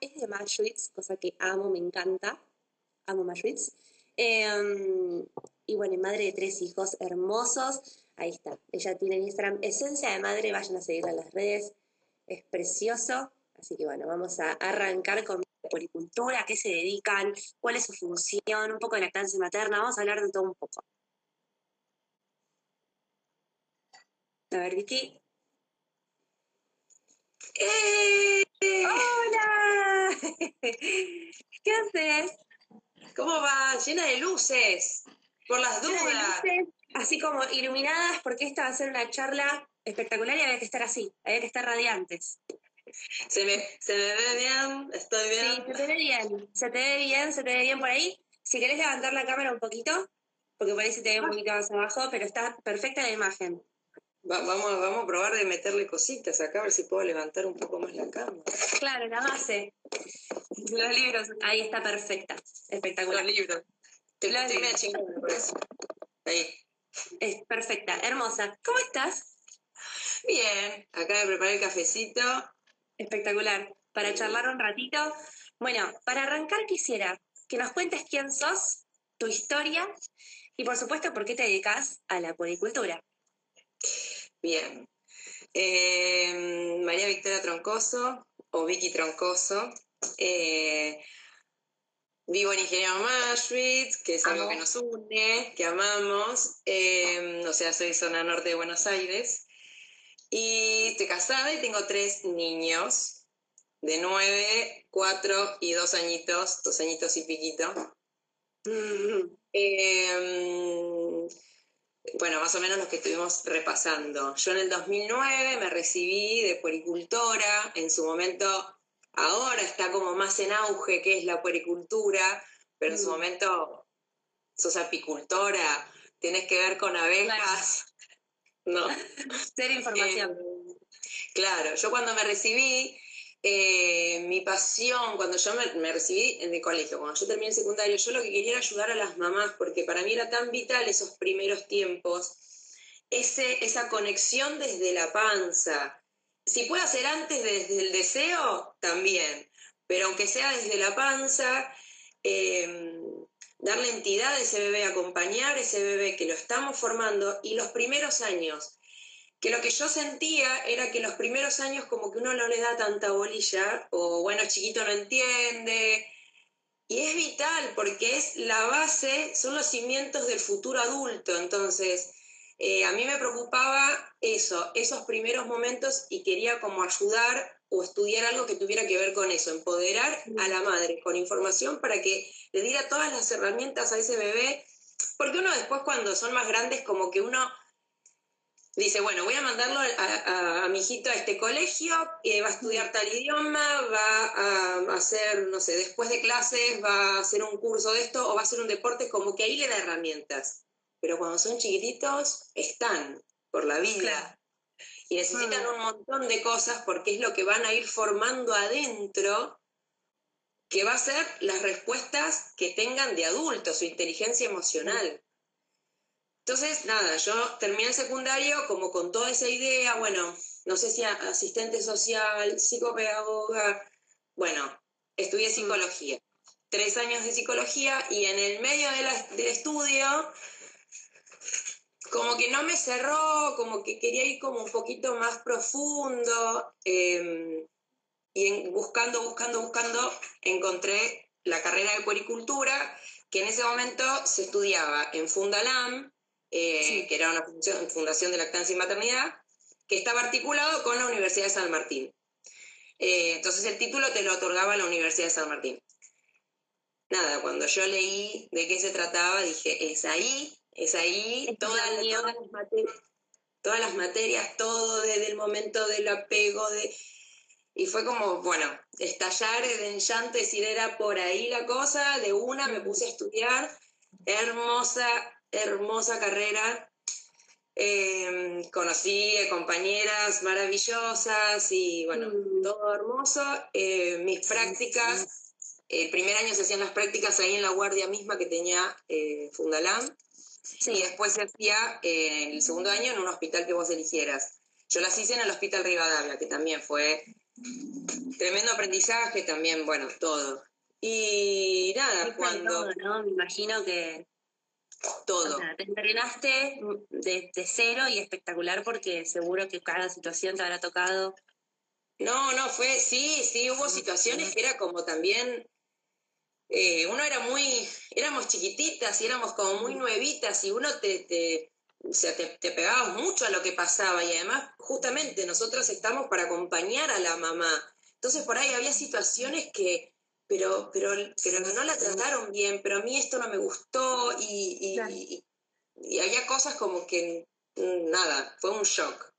es de Mashwitz, cosa que amo, me encanta. Amo Mashwitz. Em, y bueno, madre de tres hijos hermosos. Ahí está. Ella tiene Instagram Esencia de Madre. Vayan a seguirla en las redes. Es precioso. Así que bueno, vamos a arrancar con policultura, qué se dedican, cuál es su función, un poco de lactancia materna. Vamos a hablar de todo un poco. A ver, Vicky. ¡Eh! ¡Hola! ¿Qué haces? ¿Cómo va? Llena de luces, por las dudas. así como iluminadas, porque esta va a ser una charla espectacular y había que estar así, había que estar radiantes. Se me, se me ve bien, estoy bien. Sí, se te ve bien, se te ve bien, se te ve bien por ahí. Si querés levantar la cámara un poquito, porque por ahí se te ve un poquito más abajo, pero está perfecta la imagen vamos, vamos a probar de meterle cositas acá, a ver si puedo levantar un poco más la cama. Claro, la base. Los libros, ahí está perfecta. Espectacular. Los libros. Te Los libros. por eso. Ahí. Es perfecta, hermosa. ¿Cómo estás? Bien, acá me preparé el cafecito. Espectacular. Para charlar un ratito. Bueno, para arrancar quisiera que nos cuentes quién sos, tu historia y por supuesto por qué te dedicas a la policultura. Bien. Eh, María Victoria Troncoso, o Vicky Troncoso. Eh, vivo en Ingeniero Mashwitz, que es algo que nos une, que amamos. Eh, o sea, soy zona norte de Buenos Aires. Y estoy casada y tengo tres niños de nueve, cuatro y dos añitos, dos añitos y piquito. Mm bueno, más o menos los que estuvimos repasando. Yo en el 2009 me recibí de puericultora, en su momento, ahora está como más en auge que es la puericultura, pero en su mm. momento sos apicultora, tienes que ver con abejas. No. Ser información. Eh, claro, yo cuando me recibí, eh, mi pasión, cuando yo me, recibí en el colegio, cuando yo terminé el secundario, yo lo que quería era ayudar a las mamás, porque para mí era tan vital esos primeros tiempos, ese, esa conexión desde la panza. Si puede hacer antes desde el deseo, también, pero aunque sea desde la panza, em, darle entidad a ese bebé, acompañar a ese bebé que lo estamos formando y los primeros años que lo que yo sentía era que los primeros años como que uno no le da tanta bolilla, o bueno, chiquito no entiende, y es vital porque es la base, son los cimientos del futuro adulto, entonces eh, a mí me preocupaba eso, esos primeros momentos y quería como ayudar o estudiar algo que tuviera que ver con eso, empoderar a la madre con información para que le diera todas las herramientas a ese bebé, porque uno después cuando son más grandes como que uno dice, bueno, voy a mandarlo a, mi hijito a este colegio, eh, va a estudiar tal idioma, va a hacer, no sé, después de clases, va a hacer un curso de esto o va a hacer un deporte, como que ahí le da herramientas. Pero cuando son chiquititos, están por la vida. Y necesitan mm. un montón de cosas porque es lo que van a ir formando adentro, que va a ser las respuestas que tengan de adultos, su inteligencia emocional. Entonces, nada, yo terminé el secundario como con toda esa idea, bueno, no sé si asistente social, psicopedagoga, bueno, estudié psicología, tres años de psicología y en el medio del estudio, como que no me cerró, como que quería ir como un poquito más profundo em, y buscando, buscando, buscando, encontré la carrera de puericultura que en ese momento se estudiaba en Fundalam, eh, que era una fundación, de lactancia y maternidad, que estaba articulado con la Universidad de San Martín. Eh, entonces el título te lo otorgaba la Universidad de San Martín. Nada, cuando yo leí de qué se trataba, dije, es ahí, es ahí, todas, las materias, todas las materias, todo desde el momento del apego, de... Y fue como, bueno, estallar en llanto, decir, era por ahí la cosa, de una me puse a estudiar, hermosa, hermosa carrera. Em, conocí compañeras maravillosas y bueno, mm. todo hermoso. Eh, mis prácticas, el primer año se hacían las prácticas ahí en la guardia misma que tenía eh, Fundalam y después se hacía eh, el segundo año en un hospital que vos eligieras. Yo las hice en el Hospital Rivadavia, que también fue tremendo aprendizaje también, bueno, todo. Y nada, cuando... ¿no? Me imagino que... Todo. te entrenaste de, cero y espectacular porque seguro que cada situación te habrá tocado. No, no, fue, sí, sí, hubo situaciones que era como también eh, uno era muy, éramos chiquititas y éramos como muy nuevitas y uno te, te o sea, te, te pegabas mucho a lo que pasaba y además justamente nosotros estamos para acompañar a la mamá. Entonces por ahí había situaciones que, pero, pero, pero no la trataron bien, pero a mí esto no me gustó y, y, y, había cosas como que mm, nada, fue un shock.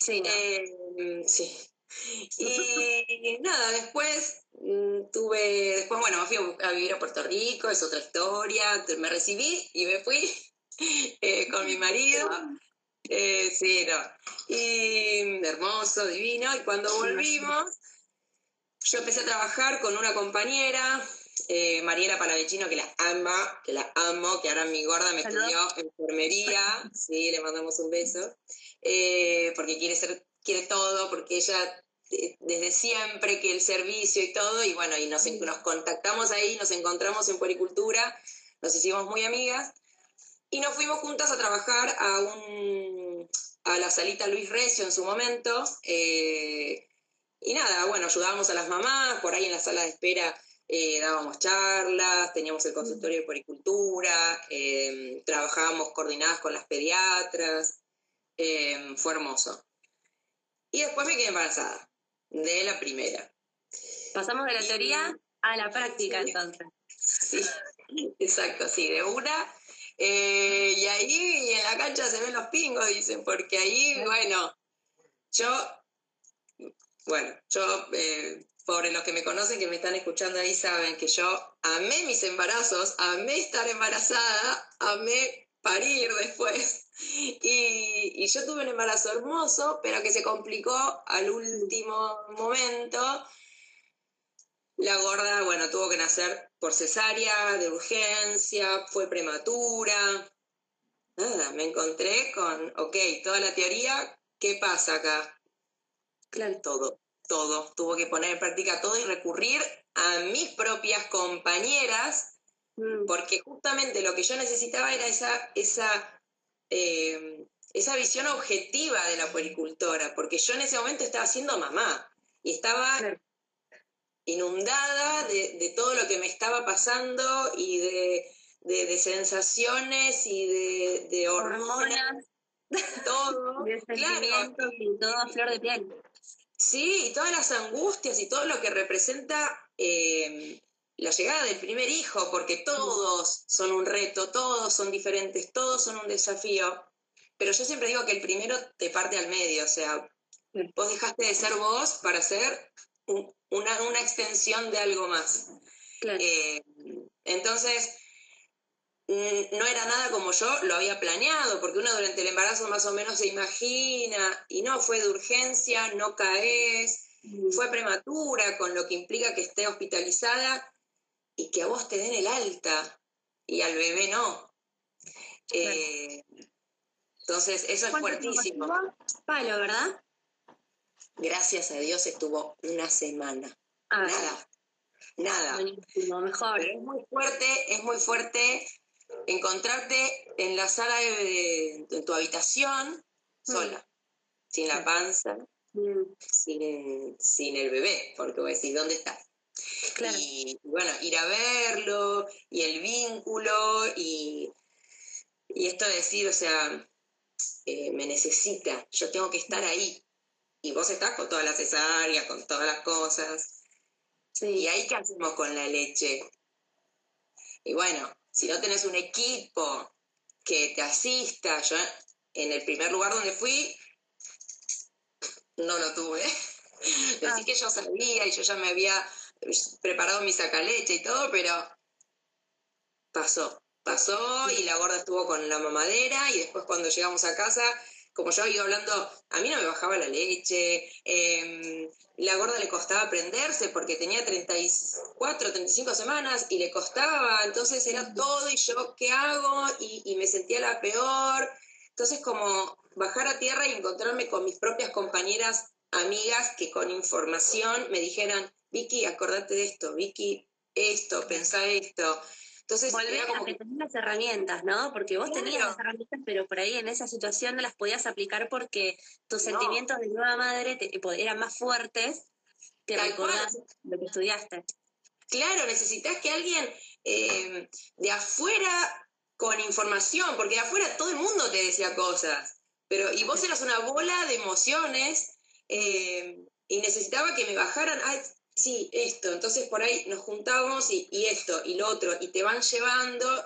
Sí, eh, sí. Y nada, después mm, tuve, después bueno, me fui a vivir a Puerto Rico, es otra historia, me recibí y me fui eh, con mi marido. Eh, sí, no. Y hermoso, divino. Y cuando volvimos, yo empecé a trabajar con una compañera, eh, Mariela Palavecino, que la ama, que la amo, que ahora mi gorda me estudió enfermería. Sí, le mandamos un beso. Eh, porque quiere ser quiere todo, porque ella desde siempre que el servicio y todo, y bueno, y nos, nos contactamos ahí, nos encontramos en Puericultura, nos hicimos muy amigas, y nos fuimos juntas a trabajar a, un, a la salita Luis Recio en su momento, eh, y nada, bueno, ayudábamos a las mamás, por ahí en la sala de espera eh, dábamos charlas, teníamos el consultorio de puericultura, eh, trabajábamos coordinadas con las pediatras, fue hermoso. Y después me quedé embarazada de la primera. Pasamos de la teoría a la práctica entonces. Sí, exacto, sí, de una. Eh, y ahí en la cancha se ven los pingos, dicen, porque ahí, bueno, yo, bueno, yo, eh, por los que me conocen, que me están escuchando ahí, saben que yo amé mis embarazos, amé estar embarazada, amé parir después. Y, yo tuve un embarazo hermoso, pero que se complicó al último momento. La gorda, bueno, tuvo que nacer por cesárea, de urgencia, fue prematura. Nada, me encontré con, ok, toda la teoría, ¿qué pasa acá? Claro. Todo, todo. Tuvo que poner en práctica todo y recurrir a mis propias compañeras, mm. porque justamente lo que yo necesitaba era esa, esa eh, esa visión objetiva de la puericultora, porque yo en ese momento estaba siendo mamá y estaba inundada de, todo lo que me estaba pasando y de, sensaciones y de, hormonas, todo, claro. y todo a flor de piel. Sí, y todas las angustias y todo lo que representa eh, la llegada del primer hijo, porque todos son un reto, todos son diferentes, todos son un desafío. Pero yo siempre digo que el primero te parte al medio, o sea, vos dejaste de ser vos para ser una, una, extensión de algo más. Eh, entonces, no era nada como yo lo había planeado, porque uno durante el embarazo más o menos se imagina, y no, fue de urgencia, no caes, fue prematura, con lo que implica que esté hospitalizada y que a vos te den el alta y al bebé no. Eh, entonces, eso es fuertísimo. Palo, ¿verdad? Gracias a Dios estuvo una semana. Ah, nada, nada. Buenísimo, mejor. Pero es muy fuerte, es muy fuerte encontrarte en la sala de, tu habitación mm. sola, sin la panza, mm. sin, sin, el bebé, porque vos decís, ¿dónde estás? Y bueno, ir a verlo y el vínculo y, y esto de decir, o sea, eh, me necesita, yo tengo que estar ahí. Y vos estás con todas las cesáreas, con todas las cosas. ¿Y ahí qué hacemos con la leche? Y bueno, si no tenés un equipo que te asista, yo en el primer lugar donde fui, no lo tuve. Ah. que yo sabía y yo ya me había preparado mi sacaleche y todo, pero pasó, pasó y la gorda estuvo con la mamadera y después cuando llegamos a casa, como yo iba hablando, a mí no me bajaba la leche, eh, la gorda le costaba aprenderse porque tenía 34, 35 semanas y le costaba, entonces era todo y yo, ¿qué hago? Y, y me sentía la peor. Entonces como bajar a tierra y encontrarme con mis propias compañeras amigas que con información me dijeran, Vicky, acordate de esto, Vicky, esto, pensá esto. Entonces, Volver como... a que tenías las herramientas, ¿no? Porque vos tenías las herramientas, pero por ahí en esa situación no las podías aplicar porque tus sentimientos de nueva madre te, eran más fuertes que lo que estudiaste. Claro, necesitas que alguien eh, de afuera con información, porque de afuera todo el mundo te decía cosas, pero y vos eras una bola de emociones eh, y necesitaba que me bajaran, ay, sí, esto, entonces por ahí nos juntamos y, esto y lo otro, y te van llevando,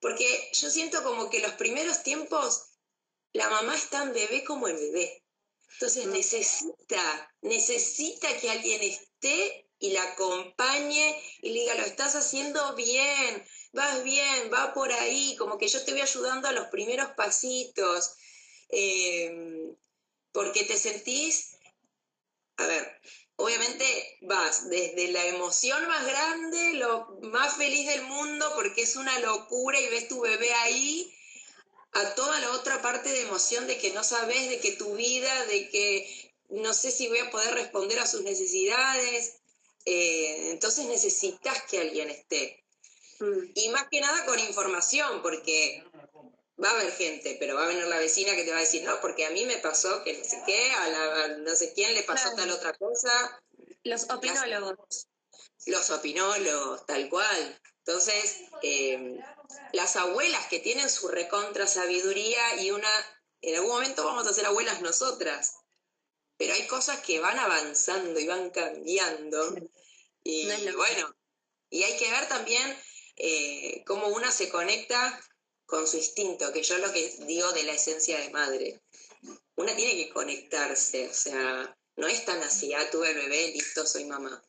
porque yo siento como que los primeros tiempos la mamá es tan bebé como el bebé. Entonces necesita, necesita que alguien esté y la acompañe y le diga, lo estás haciendo bien, vas bien, va por ahí, como que yo te voy ayudando a los primeros pasitos, em, porque te sentís, a ver, obviamente vas desde la emoción más grande, lo más feliz del mundo, porque es una locura y ves tu bebé ahí, a toda la otra parte de emoción de que no sabes, de que tu vida, de que no sé si voy a poder responder a sus necesidades. Eh, entonces necesitas que alguien esté. Mm. Y más que nada con información, porque va a haber gente, pero va a venir la vecina que te va a decir, no, porque a mí me pasó que no sé qué, a, no sé quién le pasó tal otra cosa. Los opinólogos. los opinólogos, tal cual. Entonces, eh, las abuelas que tienen su recontra sabiduría y una, en algún momento vamos a ser abuelas nosotras, pero hay cosas que van avanzando y van cambiando. Y bueno, y hay que ver también eh, cómo una se conecta con su instinto, que yo lo que digo de la esencia de madre. Una tiene que conectarse, o sea, no es tan así, ah, tuve el bebé, listo, soy mamá.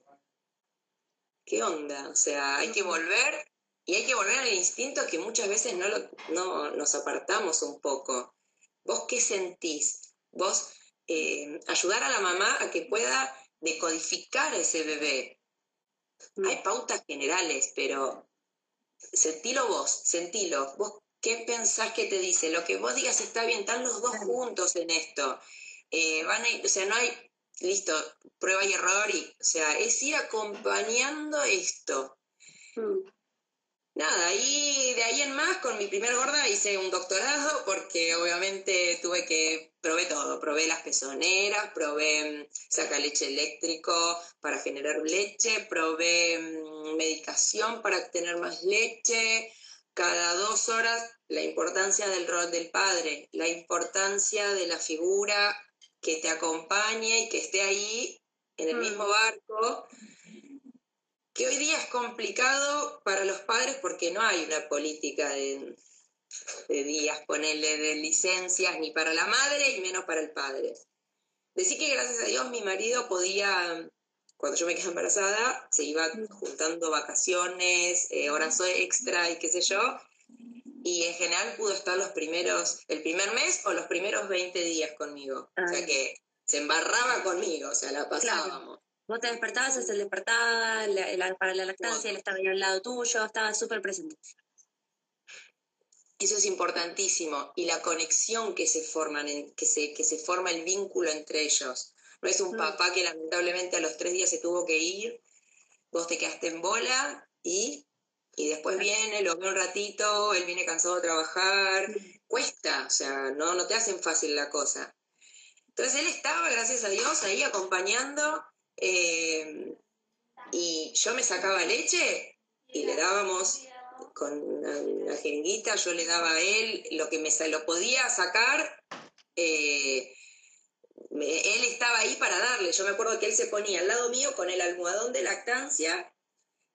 ¿Qué onda? O sea, hay que volver y hay que volver al instinto que muchas veces no, lo, no nos apartamos un poco. ¿Vos qué sentís? Vos eh, ayudar a la mamá a que pueda decodificar a ese bebé. Mm. Hay pautas generales, pero sentilo vos, sentilo. Vos qué pensás que te dice, lo que vos digas está bien, están los dos juntos en esto. Eh, van a o sea, no hay, listo, prueba y error, y, o sea, es ir acompañando esto. Mm. Nada, y de ahí en más, con mi primer gorda hice un doctorado porque obviamente tuve que, probé todo, probé las pezoneras, probé mm, saca leche eléctrico para generar leche, probé mm, medicación para tener más leche, cada dos horas la importancia del rol del padre, la importancia de la figura que te acompañe y que esté ahí en el mismo mm. barco que hoy día es complicado para los padres porque no hay una política de, días, ponerle de licencias, ni para la madre y menos para el padre. Decir que gracias a Dios mi marido podía, cuando yo me quedé embarazada, se iba juntando vacaciones, eh, horas extra y qué sé yo, y en general pudo estar los primeros, el primer mes o los primeros 20 días conmigo. O sea que se embarraba conmigo, o sea, la pasábamos. Vos te despertabas, él se despertaba, para la lactancia, él estaba ahí al lado tuyo, estaba súper presente. Eso es importantísimo. Y la conexión que se forman, que, se, que se forma el vínculo entre ellos. No es un papá que lamentablemente a los tres días se tuvo que ir, vos te quedaste en bola y, y después viene, lo ve un ratito, él viene cansado de trabajar. Cuesta, o sea, no, no te hacen fácil la cosa. Entonces él estaba, gracias a Dios, ahí acompañando eh, y yo me sacaba leche y le dábamos con una, jeringuita, yo le daba a él lo que me lo podía sacar. Eh, él estaba ahí para darle. Yo me acuerdo que él se ponía al lado mío con el almohadón de lactancia,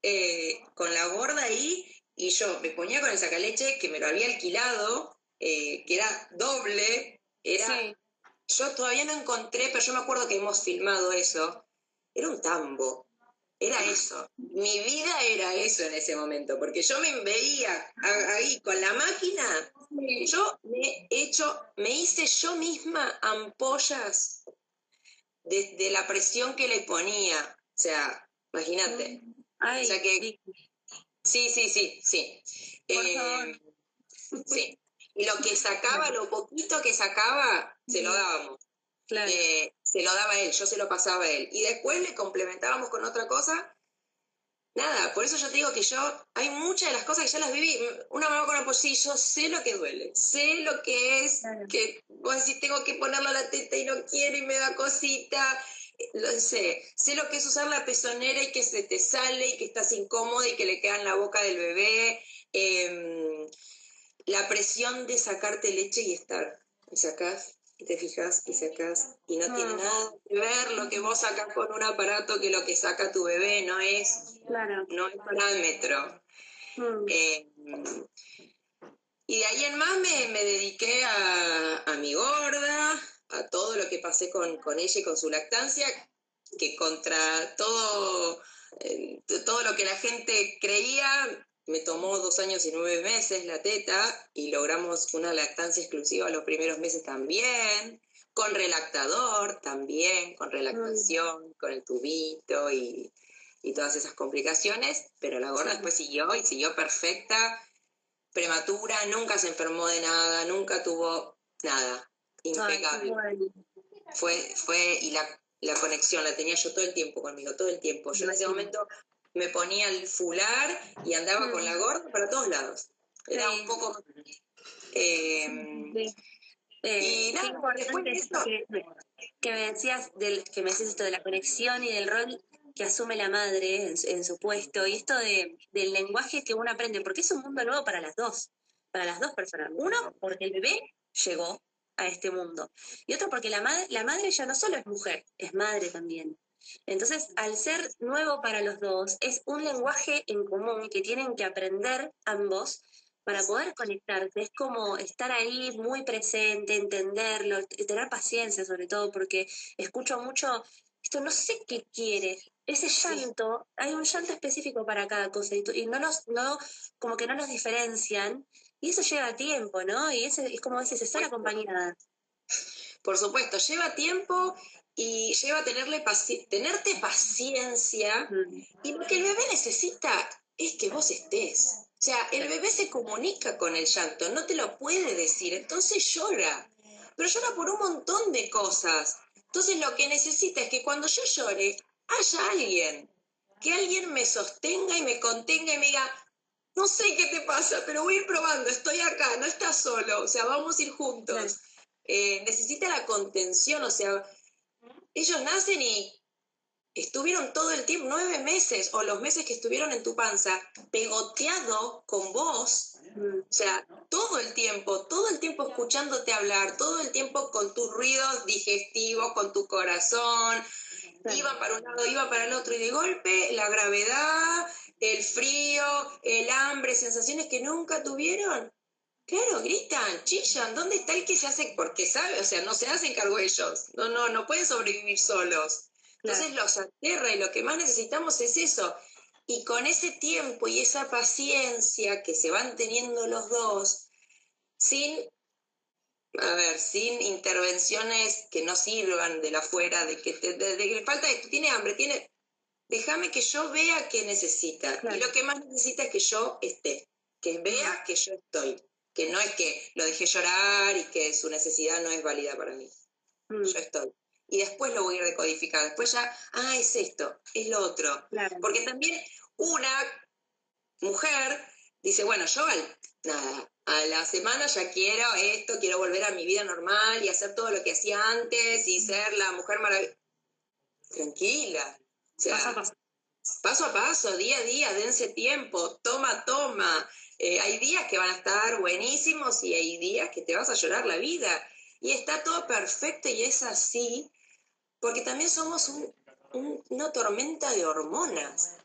eh, con la gorda ahí, y yo me ponía con el sacaleche que me lo había alquilado, que era doble. Era, Yo todavía no encontré, pero yo me acuerdo que hemos filmado eso era un tambo, era eso. Mi vida era eso en ese momento, porque yo me veía ahí con la máquina, yo me he hecho, me hice yo misma ampollas desde la presión que le ponía. O sea, imagínate. o sea que, sí, sí, sí, sí. Eh, sí. Y lo que sacaba, lo poquito que sacaba, se lo dábamos. eh, se lo daba él, yo se lo pasaba a él. Y después le complementábamos con otra cosa. Nada, por eso yo te digo que yo, hay muchas de las cosas que ya las viví. Una mamá con una sí, yo sé lo que duele, sé lo que es, que vos decís, tengo que ponerlo a la teta y no quiero y me da cosita. Lo sé, sé lo que es usar la pezonera y que se te sale y que estás incómoda y que le queda en la boca del bebé. Em, la presión de sacarte leche y estar. Y sacás y te fijas y sacas y no tiene mm. nada que ver lo que vos sacas con un aparato que lo que saca tu bebé no es claro. no es parámetro mm. eh, y de ahí en más me, dediqué a, a, mi gorda a todo lo que pasé con, con, ella y con su lactancia que contra todo eh, todo lo que la gente creía me tomó dos años y nueve meses la teta y logramos una lactancia exclusiva los primeros meses también, con relactador también, con relactación, con el tubito y, todas esas complicaciones, pero la gorda después siguió y siguió perfecta, prematura, nunca se enfermó de nada, nunca tuvo nada, impecable. fue, fue, y la, la conexión la tenía yo todo el tiempo conmigo, todo el tiempo. Yo en ese momento me ponía el fular y andaba con la mm. gorda para todos lados. Era un poco... Em, eh, y nada, después de esto... Que, me decías del, que me decías esto de la conexión y del rol que asume la madre en, su puesto y esto de, del lenguaje que uno aprende, porque es un mundo nuevo para las dos, para las dos personas. Uno, porque el bebé llegó a este mundo. Y otro, porque la, madre la madre ya no solo es mujer, es madre también. Entonces, al ser nuevo para los dos, es un lenguaje en común que tienen que aprender ambos para poder conectarse. Es como estar ahí muy presente, entenderlo, tener paciencia sobre todo, porque escucho mucho, esto no sé qué quiere. Ese llanto, hay un llanto específico para cada cosa y, no nos, no, como que no nos diferencian y eso lleva tiempo, ¿no? Y ese, es como dices, estar acompañada. Por supuesto, lleva tiempo y lleva a tenerle tenerte paciencia. Y lo que el bebé necesita es que vos estés. O sea, el bebé se comunica con el llanto, no te lo puede decir, entonces llora. Pero llora por un montón de cosas. Entonces lo que necesita es que cuando yo llore, haya alguien. Que alguien me sostenga y me contenga y me diga, no sé qué te pasa, pero voy a ir probando, estoy acá, no estás solo, o sea, vamos a ir juntos. Eh, necesita la contención, o sea, ellos nacen y estuvieron todo el tiempo, nueve meses o los meses que estuvieron en tu panza, pegoteado con vos, o sea, todo el tiempo, todo el tiempo escuchándote hablar, todo el tiempo con tus ruidos digestivos, con tu corazón, iba para un lado, iba para el otro y de golpe la gravedad, el frío, el hambre, sensaciones que nunca tuvieron. Claro, gritan, chillan, ¿dónde está el que se hace? Porque sabe, o sea, no se hacen cargo ellos, no, no, no pueden sobrevivir solos. Entonces los aterra y lo que más necesitamos es eso. Y con ese tiempo y esa paciencia que se van teniendo los dos, sin, a ver, sin intervenciones que no sirvan de la fuera, de que, te, de, que falta, tiene hambre, tiene, déjame que yo vea qué necesita. Y lo que más necesita es que yo esté, que vea que yo estoy que no es que lo dejé llorar y que su necesidad no es válida para mí. Mm. Yo estoy. Y después lo voy a recodificar. Después ya, ah, es esto, es lo otro. Porque también una mujer dice, bueno, yo nada, a la semana ya quiero esto, quiero volver a mi vida normal y hacer todo lo que hacía antes y ser la mujer maravillosa. Tranquila. paso a paso. Paso a paso, día a día, dense tiempo, toma, toma. Eh, hay días que van a estar buenísimos y hay días que te vas a llorar la vida. Y está todo perfecto y es así, porque también somos una tormenta de hormonas.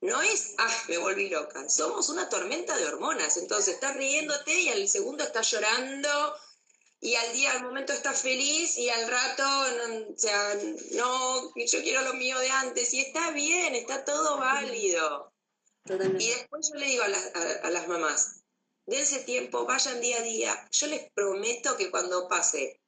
No es, ah, me volví loca. Somos una tormenta de hormonas. Entonces estás riéndote y al segundo estás llorando y al día, al momento estás feliz y al rato, o sea, no, yo quiero lo mío de antes. Y está bien, está todo válido. Y después yo le digo a las, a, las mamás, de ese tiempo, vayan día a día. Yo les prometo que cuando pase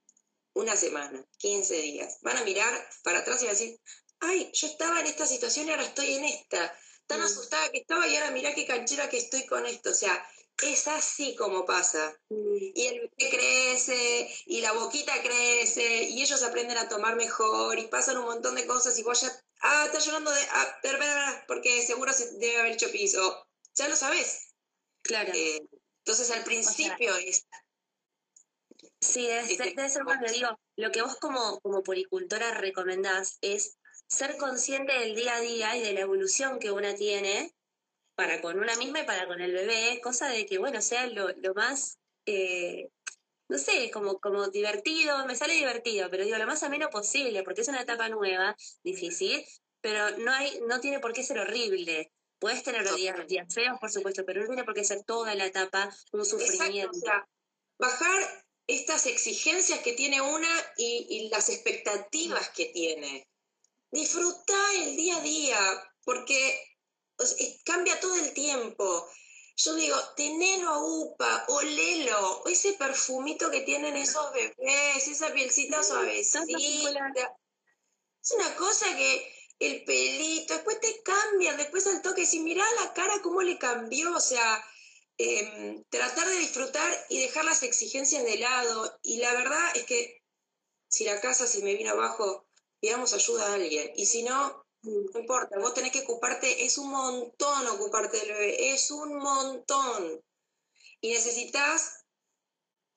una semana, 15 días, van a mirar para atrás y van a decir, ay, yo estaba en esta situación y ahora estoy en esta. Tan mm. asustada que estaba y ahora mirá qué canchera que estoy con esto. O sea, es así como pasa. Y el bebé crece, y la boquita crece, y ellos aprenden a tomar mejor, y pasan un montón de cosas, y vos ya, ah, está llorando de, ah, espera, porque seguro se debe haber hecho piso. Ya lo sabes. Claro. Eh, entonces al principio es... Sí, debe, Este, ser- debe ser bueno. Digo, lo que vos como, como puricultora recomendás es ser consciente del día a día y de la evolución que una tiene para con una misma y para con el bebé, cosa de que, bueno, sea lo, lo más, eh, no sé, como, como divertido, me sale divertido, pero digo, lo más ameno posible, porque es una etapa nueva, difícil, pero no hay, no tiene por qué ser horrible. Puedes tener días, días feos, por supuesto, pero no tiene por qué ser toda la etapa un Exacto, sufrimiento. o sea, bajar estas exigencias que tiene una y, y las expectativas que tiene. Disfruta el día a día, porque o sea, es- cambia todo el tiempo. Yo digo, tenelo a UPA, olelo, ese perfumito que tienen esos bebés, esa pielcita suavecita. Es una cosa que el pelito, después te cambian, después al toque, si mirá la cara cómo le cambió, o sea, em, tratar de disfrutar y dejar las exigencias de lado. Y la verdad es que si la casa se me viene abajo, pidamos ayuda a alguien. Y si no, no importa, vos tenés que ocuparte, es un montón ocuparte del bebé, es un montón. Y necesitas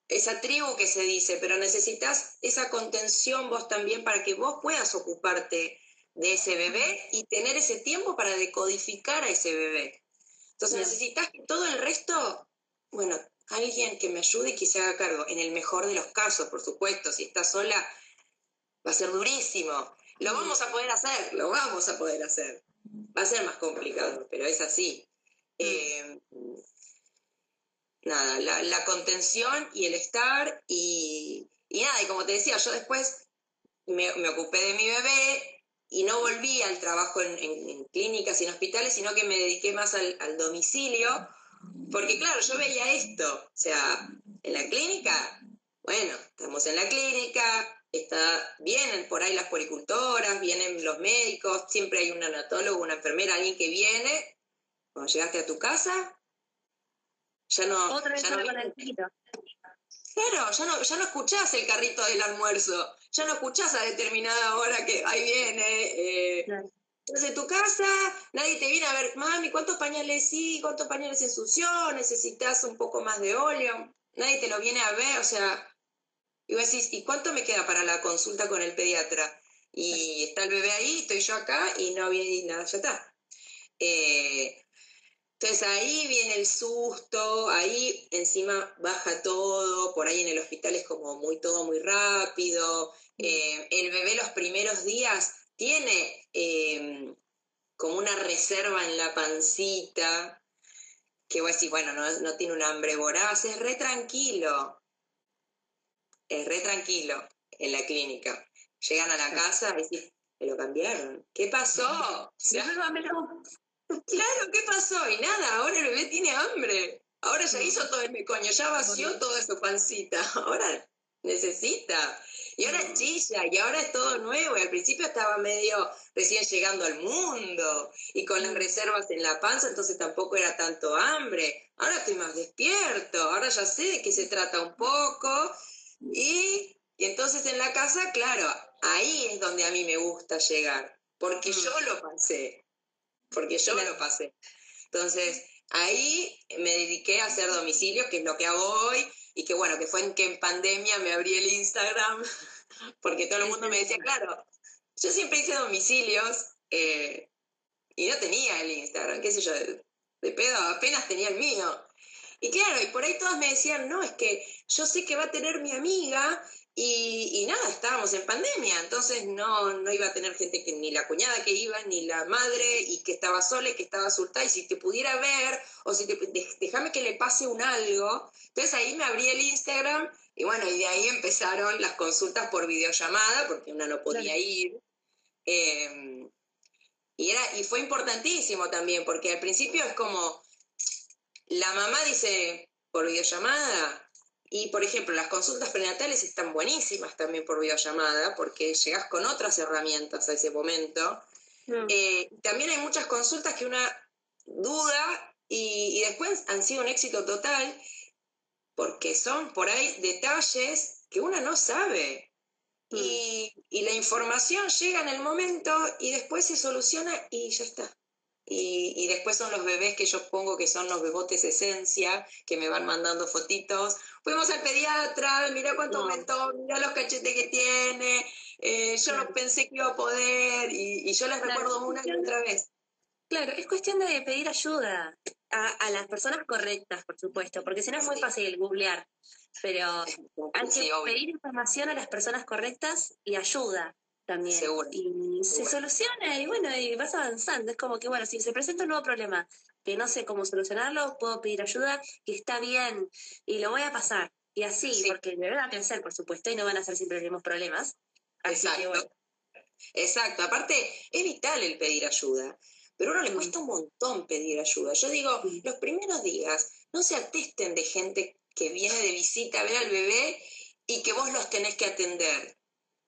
esa tribu que se dice, pero necesitas esa contención vos también para que vos puedas ocuparte de ese bebé y tener ese tiempo para decodificar a ese bebé. Entonces necesitas que todo el resto, bueno, alguien que me ayude y que se haga cargo. En el mejor de los casos, por supuesto, si estás sola, va a ser durísimo. Lo vamos a poder hacer, lo vamos a poder hacer. Va a ser más complicado, pero es así. Eh, nada, la, la contención y el estar y, y nada, y como te decía, yo después me, me ocupé de mi bebé y no volví al trabajo en, en- en clínicas y en hospitales, sino que me dediqué más al, al domicilio, porque claro, yo veía esto, o sea, en la clínica, bueno, estamos en la clínica, está, vienen por ahí las poricultoras, vienen los médicos, siempre hay un anatólogo, una enfermera, alguien que viene, cuando llegaste a tu casa, ya no, Otra vez ya no. Claro, ya no, ya no escuchás el carrito del almuerzo, ya no escuchás a determinada hora que ahí viene. eh, Claro. Entonces, en tu casa, nadie te viene a ver, mami, ¿cuántos pañales sí? ¿Cuántos pañales ensució? ¿Necesitas un poco más de óleo? Nadie te lo viene a ver, o sea, y vos decís, ¿y cuánto me queda para la consulta con el pediatra? Y está el bebé ahí, estoy yo acá y no viene nada, ya está. Eh, entonces ahí viene el susto, ahí encima baja todo, por ahí en el hospital es como muy todo muy rápido. Eh, el bebé los primeros días tiene eh, como una reserva en la pancita, que vos decís, bueno, no, no tiene un hambre voraz, es re tranquilo, es re tranquilo en la clínica. Llegan a la casa y decís, me lo cambiaron, ¿qué pasó? Claro, ¿qué pasó? Y nada, ahora el bebé tiene hambre. Ahora ya hizo todo el mecoño, ya vació toda su pancita. Ahora necesita. Y ahora chilla, y ahora es todo nuevo. Y al principio estaba medio recién llegando al mundo. Y con las reservas en la panza, entonces tampoco era tanto hambre. Ahora estoy más despierto. Ahora ya sé de qué se trata un poco. Y, y entonces en la casa, claro, ahí es donde a mí me gusta llegar. Porque yo lo pasé porque yo lo pasé. Entonces, ahí me dediqué a hacer domicilio, que es lo que hago hoy, y que bueno, que fue en que en pandemia me abrí el Instagram, porque todo el mundo me decía, claro, yo siempre hice domicilios eh, y no tenía el Instagram, qué sé yo, de, de pedo, apenas tenía el mío. Y claro, y por ahí todas me decían, no, es que yo sé que va a tener mi amiga y, y nada, estábamos en pandemia, entonces no, no iba a tener gente que ni la cuñada que iba, ni la madre, y que estaba sola y que estaba asustada, y si te pudiera ver, o si te, déjame que le pase un algo. Entonces ahí me abrí el Instagram, y bueno, y de ahí empezaron las consultas por videollamada, porque una no podía Claro. ir. Eh, y, era, y fue importantísimo también, porque al principio es como, la mamá dice por videollamada, y por ejemplo, las consultas prenatales están buenísimas también por videollamada, porque llegás con otras herramientas a ese momento. Mm. Eh, también hay muchas consultas que una duda y, después han sido un éxito total porque son por ahí detalles que una no sabe. Mm. Y, y, la información llega en el momento y después se soluciona y ya está. Y, después son los bebés que yo pongo, que son los bebotes esencia, que me van mandando fotitos. Fuimos al pediatra, mira cuánto aumentó, mira los cachetes que tiene. Eh, yo no pensé que iba a poder y, yo les recuerdo una y otra vez. Claro, es cuestión de pedir ayuda a, las personas correctas, por supuesto, porque si no es muy fácil googlear, pero hay que pedir información a las personas correctas y ayuda también. Y se soluciona y bueno, y vas avanzando. Es como que, bueno, si se presenta un nuevo problema que no sé cómo solucionarlo, puedo pedir ayuda, que está bien y lo voy a pasar. Y así, porque me van a pensar, por supuesto, y no van a ser siempre los mismos problemas. Exacto. Exacto. Aparte, es vital el pedir ayuda. Pero a uno le cuesta un montón pedir ayuda. Yo digo, los primeros días no se atesten de gente que viene de visita a ver al bebé y que vos los tenés que atender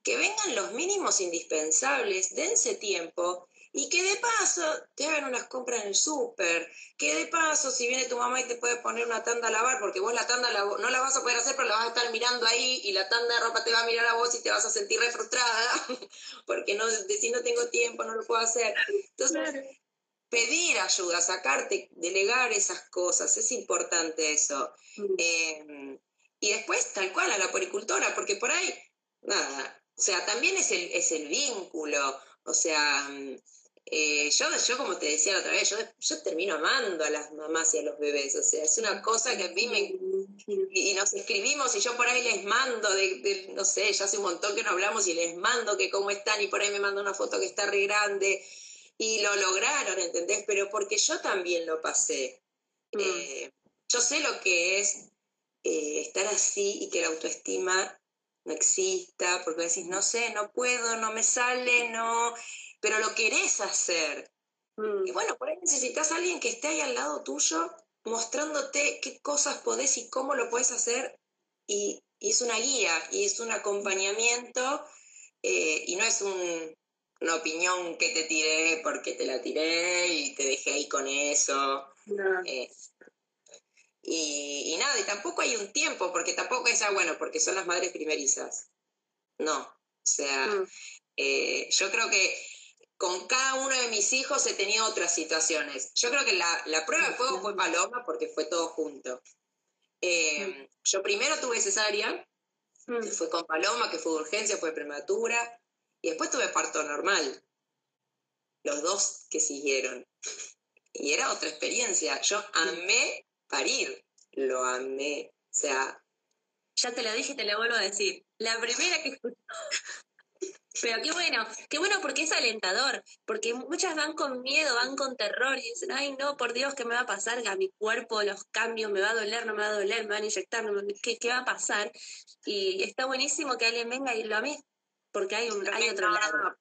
que vengan los mínimos indispensables, dense tiempo y que de paso te hagan unas compras en el súper, que de paso si viene tu mamá y te puede poner una tanda a lavar, porque vos la tanda no la vas a poder hacer, pero la vas a estar mirando ahí y la tanda de ropa te va a mirar a vos y te vas a sentir re frustrada, porque no, de, si no tengo tiempo no lo puedo hacer. Entonces, pedir ayuda, sacarte, delegar esas cosas, es importante eso. Mm. Eh, y después, tal cual, a la poricultora, porque por ahí, nada, o sea, también es el, es el vínculo. O sea, eh, yo, yo, como te decía la otra vez, yo, yo termino amando a las mamás y a los bebés. O sea, es una cosa que a mí me. Y, nos escribimos y yo por ahí les mando, de, no sé, ya hace un montón que no hablamos y les mando que cómo están y por ahí me manda una foto que está re grande. Y lo lograron, ¿entendés? Pero porque yo también lo pasé. Mm. Eh, yo sé lo que es eh, estar así y que la autoestima no exista, porque decís, no sé, no puedo, no me sale, no, pero lo querés hacer. Mm. Y bueno, por ahí necesitas a alguien que esté ahí al lado tuyo, mostrándote qué cosas podés y cómo lo puedes hacer, y, es una guía, y es un acompañamiento, eh, y no es una opinión que te tiré porque te la tiré y te dejé ahí con eso. Eh, y, tampoco hay un tiempo, porque tampoco es, ah, bueno, porque son las madres primerizas. No, o sea, mm. eh, yo creo que con cada uno de mis hijos he tenido otras situaciones. Yo creo que la, la prueba de fuego fue Paloma porque fue todo junto. Eh, mm. Yo primero tuve cesárea, mm. que fue con Paloma, que fue de urgencia, fue prematura, y después tuve parto normal. Los dos que siguieron. Y era otra experiencia. Yo amé parir. Lo amé. O sea. Ya te lo dije y te lo vuelvo a decir. La primera que escuché. Pero qué bueno, qué bueno porque es alentador, porque muchas van con miedo, van con terror y dicen, ay no, por Dios, ¿qué me va a pasar? A mi cuerpo, los cambios, me va a doler, no me va a doler, me van a inyectar, ¿qué, qué va a pasar? Y está buenísimo que alguien venga y lo amé, porque hay, un, hay otro lado.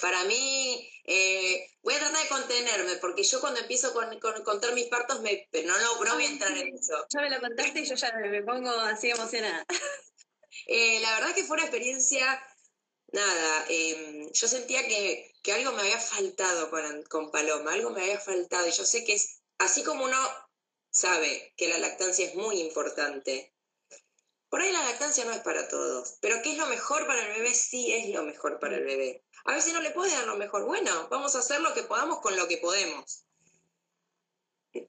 Para mí, eh, voy a tratar de contenerme, porque yo cuando empiezo con, contar mis partos, me, pero no, no, voy a entrar en eso. Ya me lo contaste y yo ya me pongo así emocionada. Eh, la verdad que fue una experiencia, nada, em, yo sentía que, que, algo me había faltado con, con Paloma, algo me había faltado, y yo sé que es, así como uno sabe que la lactancia es muy importante, por ahí la lactancia no es para todos, pero ¿qué es lo mejor para el bebé? Sí es lo mejor para el bebé. A veces no le puedes dar lo mejor. Bueno, vamos a hacer lo que podamos con lo que podemos.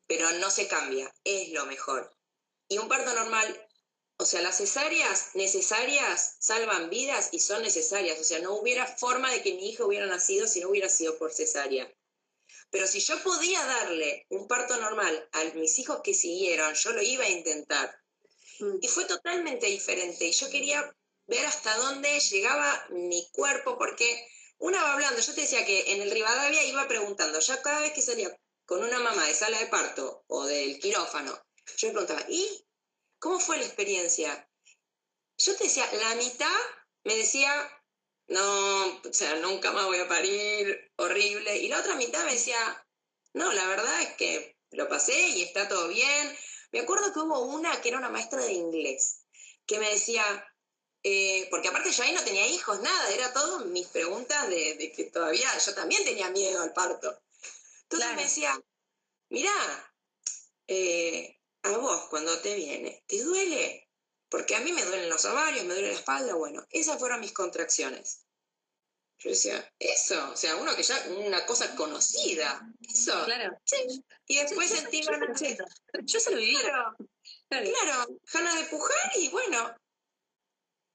Pero no se cambia, es lo mejor. Y un parto normal, o sea, las cesáreas necesarias salvan vidas y son necesarias. O sea, no hubiera forma de que mi hijo hubiera nacido si no hubiera sido por cesárea. Pero si yo podía darle un parto normal a mis hijos que siguieron, yo lo iba a intentar. Mm. Y fue totalmente diferente. Y yo quería ver hasta dónde llegaba mi cuerpo, porque una va hablando, yo te decía que en el Rivadavia iba preguntando, ya cada vez que salía con una mamá de sala de parto o del quirófano, yo le preguntaba, ¿y cómo fue la experiencia? Yo te decía, la mitad me decía, no, o sea, nunca más voy a parir, horrible, y la otra mitad me decía, no, la verdad es que lo pasé y está todo bien. Me acuerdo que hubo una que era una maestra de inglés, que me decía, eh, porque aparte yo ahí no tenía hijos, nada, era todo mis preguntas de, que todavía yo también tenía miedo al parto. Entonces me decía, mirá, eh, a vos cuando te viene, ¿te duele? Porque a mí me duelen los ovarios, me duele la espalda, bueno, esas fueron mis contracciones. Yo decía, eso, o sea, uno que ya, una cosa conocida, eso. Claro. Sí. Y después sentí de... Yo se lo viví. Claro, claro, ganas de pujar y bueno.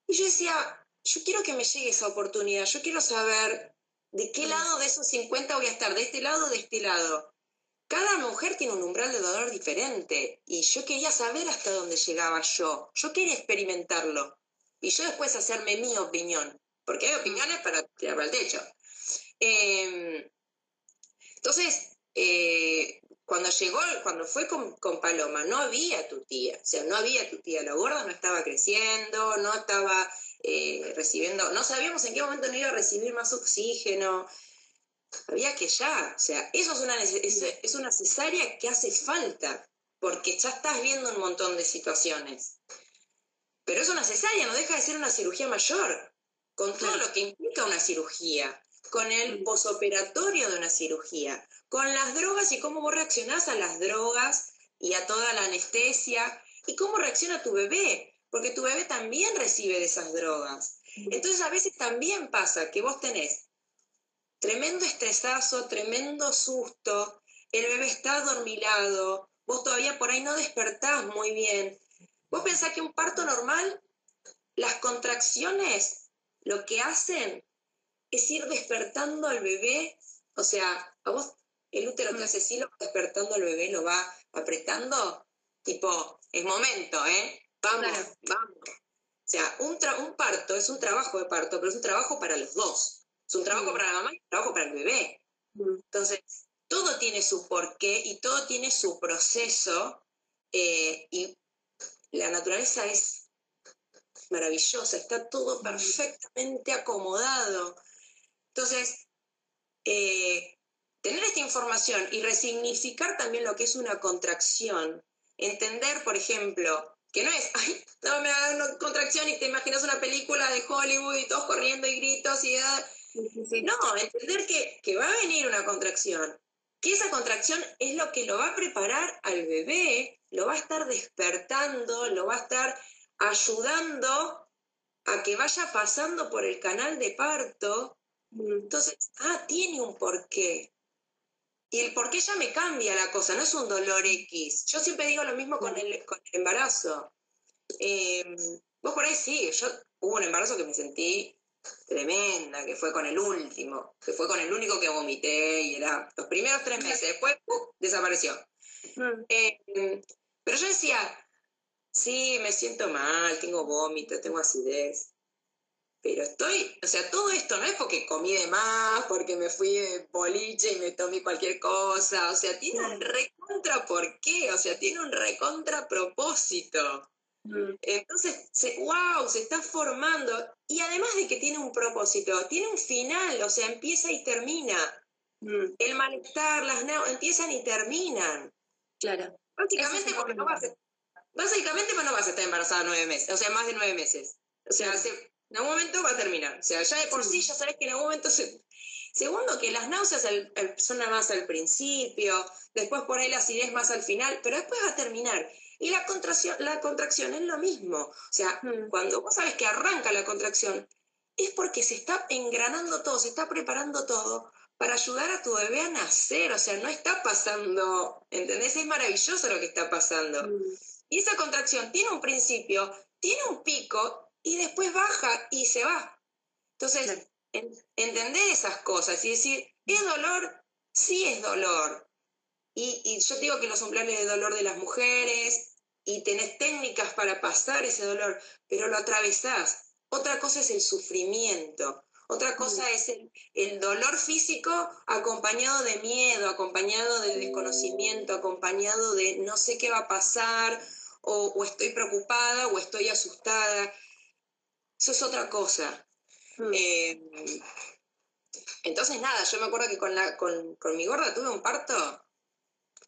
Y yo decía, yo quiero que me llegue esa oportunidad, yo quiero saber de qué lado de esos 50 voy a estar, de este lado o de este lado. Cada mujer tiene un umbral de dolor diferente y yo quería saber hasta dónde llegaba yo. Yo quería experimentarlo y yo después hacerme mi opinión, porque hay opiniones para tirar para el techo. Em, entonces, eh, cuando llegó, cuando fue con, con, Paloma, no había tu tía, o sea, no había tu tía, la gorda no estaba creciendo, no estaba eh, recibiendo, no sabíamos en qué momento no iba a recibir más oxígeno, había que ya, o sea, eso es una, es, una cesárea que hace falta, porque ya estás viendo un montón de situaciones. Pero es una cesárea, no deja de ser una cirugía mayor, con todo lo que implica una cirugía, con el posoperatorio de una cirugía, con las drogas y cómo vos reaccionás a las drogas y a toda la anestesia, y cómo reacciona tu bebé, porque tu bebé también recibe de esas drogas. Entonces a veces también pasa que vos tenés tremendo estresazo, tremendo susto, el bebé está adormilado, vos todavía por ahí no despertás muy bien. Vos pensás que un parto normal, las contracciones lo que hacen es ir despertando al bebé, o sea, a vos el útero te hace así, lo va despertando al bebé, lo va apretando, tipo, es momento, ¿eh? Vamos, vamos. O sea, un, un parto es un trabajo de parto, pero es un trabajo para los dos. Es un trabajo para la mamá y un trabajo para el bebé. Entonces, todo tiene su porqué y todo tiene su proceso eh, y la naturaleza es maravillosa, está todo perfectamente acomodado. Entonces, eh, tener esta información y resignificar también lo que es una contracción, entender, por ejemplo, que no es, ay, no, me da una contracción y te imaginas una película de Hollywood y todos corriendo y gritos y... No, entender que, que va a venir una contracción, que esa contracción es lo que lo va a preparar al bebé, lo va a estar despertando, lo va a estar ayudando a que vaya pasando por el canal de parto. Entonces, ah, tiene un porqué. Y el porqué ya me cambia la cosa, no es un dolor X. Yo siempre digo lo mismo con el, con el embarazo. Em, vos por ahí sí, yo hubo un embarazo que me sentí tremenda, que fue con el último, que fue con el único que vomité y era los primeros tres meses, después desapareció. Mm. Eh, pero yo decía, sí, me siento mal, tengo vómito, tengo acidez, pero estoy, o sea, todo esto no es porque comí de más, porque me fui de boliche y me tomé cualquier cosa, o sea, tiene un recontra por qué, o sea, tiene un recontra propósito. Mm. Entonces, se, wow, se está formando. Y además de que tiene un propósito, tiene un final, o sea, empieza y termina. Mm. El malestar, las empiezan y terminan. Claro. Básicamente porque no vas a, básicamente no vas a estar embarazada nueve meses, o sea, más de nueve meses. O sea, en algún momento va a terminar. O sea, ya de por sí, ya sabes que en algún momento se... Segundo, que las náuseas son más al principio, después por ahí la acidez más al final, pero después va a terminar. Y la contracción, la contracción es lo mismo. O sea, mm. cuando vos sabes que arranca la contracción, es porque se está engranando todo, se está preparando todo para ayudar a tu bebé a nacer. O sea, no está pasando, ¿entendés? Es maravilloso lo que está pasando. Mm. Y esa contracción tiene un principio, tiene un pico y después baja y se va. Entonces, entender esas cosas y decir, ¿es dolor? Sí es dolor. Y, y, yo digo que los umbrales de dolor de las mujeres, y tenés técnicas para pasar ese dolor, pero lo atravesás. Otra cosa es el sufrimiento, otra cosa es el, dolor físico acompañado de miedo, acompañado de desconocimiento, acompañado de no sé qué va a pasar, o, estoy preocupada, o estoy asustada. Eso es otra cosa. Mm. Eh, entonces, nada, yo me acuerdo que con, la, con, con mi gorda tuve un parto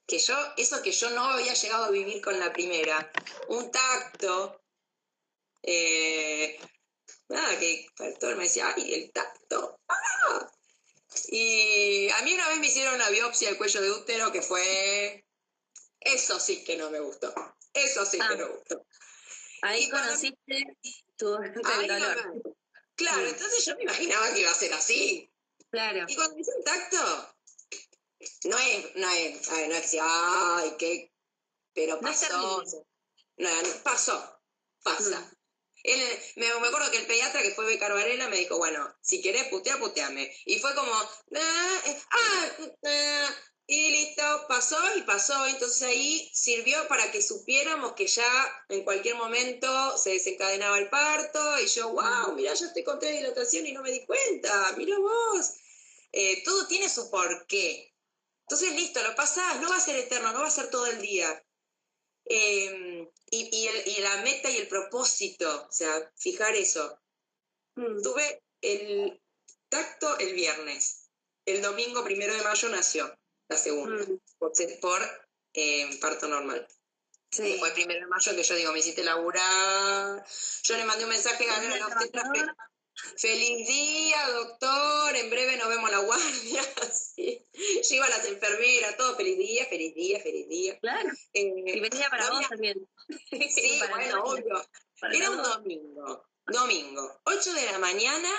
que yo, eso que yo no había llegado a vivir con la primera, un tacto, eh, nada, que todo me decía, ay, el tacto, ¡ah! Y a mí una vez me hicieron una biopsia del cuello de útero que fue eso sí que no me gustó. Eso sí que Ah. no me gustó. Ahí Y cuando- Ahí dolor. Claro, entonces yo me imaginaba que iba a ser así. Claro. Y cuando hice un tacto, no es, no es, a ver, no es que sea, ay, qué, pero pasó. No, pasó, pasa. Mm. Él, me, me acuerdo que el pediatra que fue Becar Varela me dijo, bueno, si querés putear, puteame. Y fue como, ah, eh, ah, ah, y listo, pasó y pasó. Entonces ahí sirvió para que supiéramos que ya en cualquier momento se desencadenaba el parto. Y yo, wow, mirá, ya estoy con tres dilatación y no me di cuenta. Mira vos. Eh, todo tiene su porqué. Entonces, listo, lo pasás, no va a ser eterno, no va a ser todo el día. Eh, y, y el- y la meta y el propósito, o sea, fijar eso. Mm. Tuve el tacto el viernes. El domingo primero de mayo nació la segunda, Mm. por, por, eh, parto normal. Sí. Fue el primero de mayo que yo digo, me hiciste laburar. Yo le mandé un mensaje a la obstetra, fe- Feliz día, doctor. En breve nos vemos a la guardia. Sí. Yo iba a las enfermeras, todo feliz día, feliz día, feliz día. Claro. Eh, Y venía para vos también. Sí, Para bueno, obvio. Era un domingo, domingo, 8 de la mañana,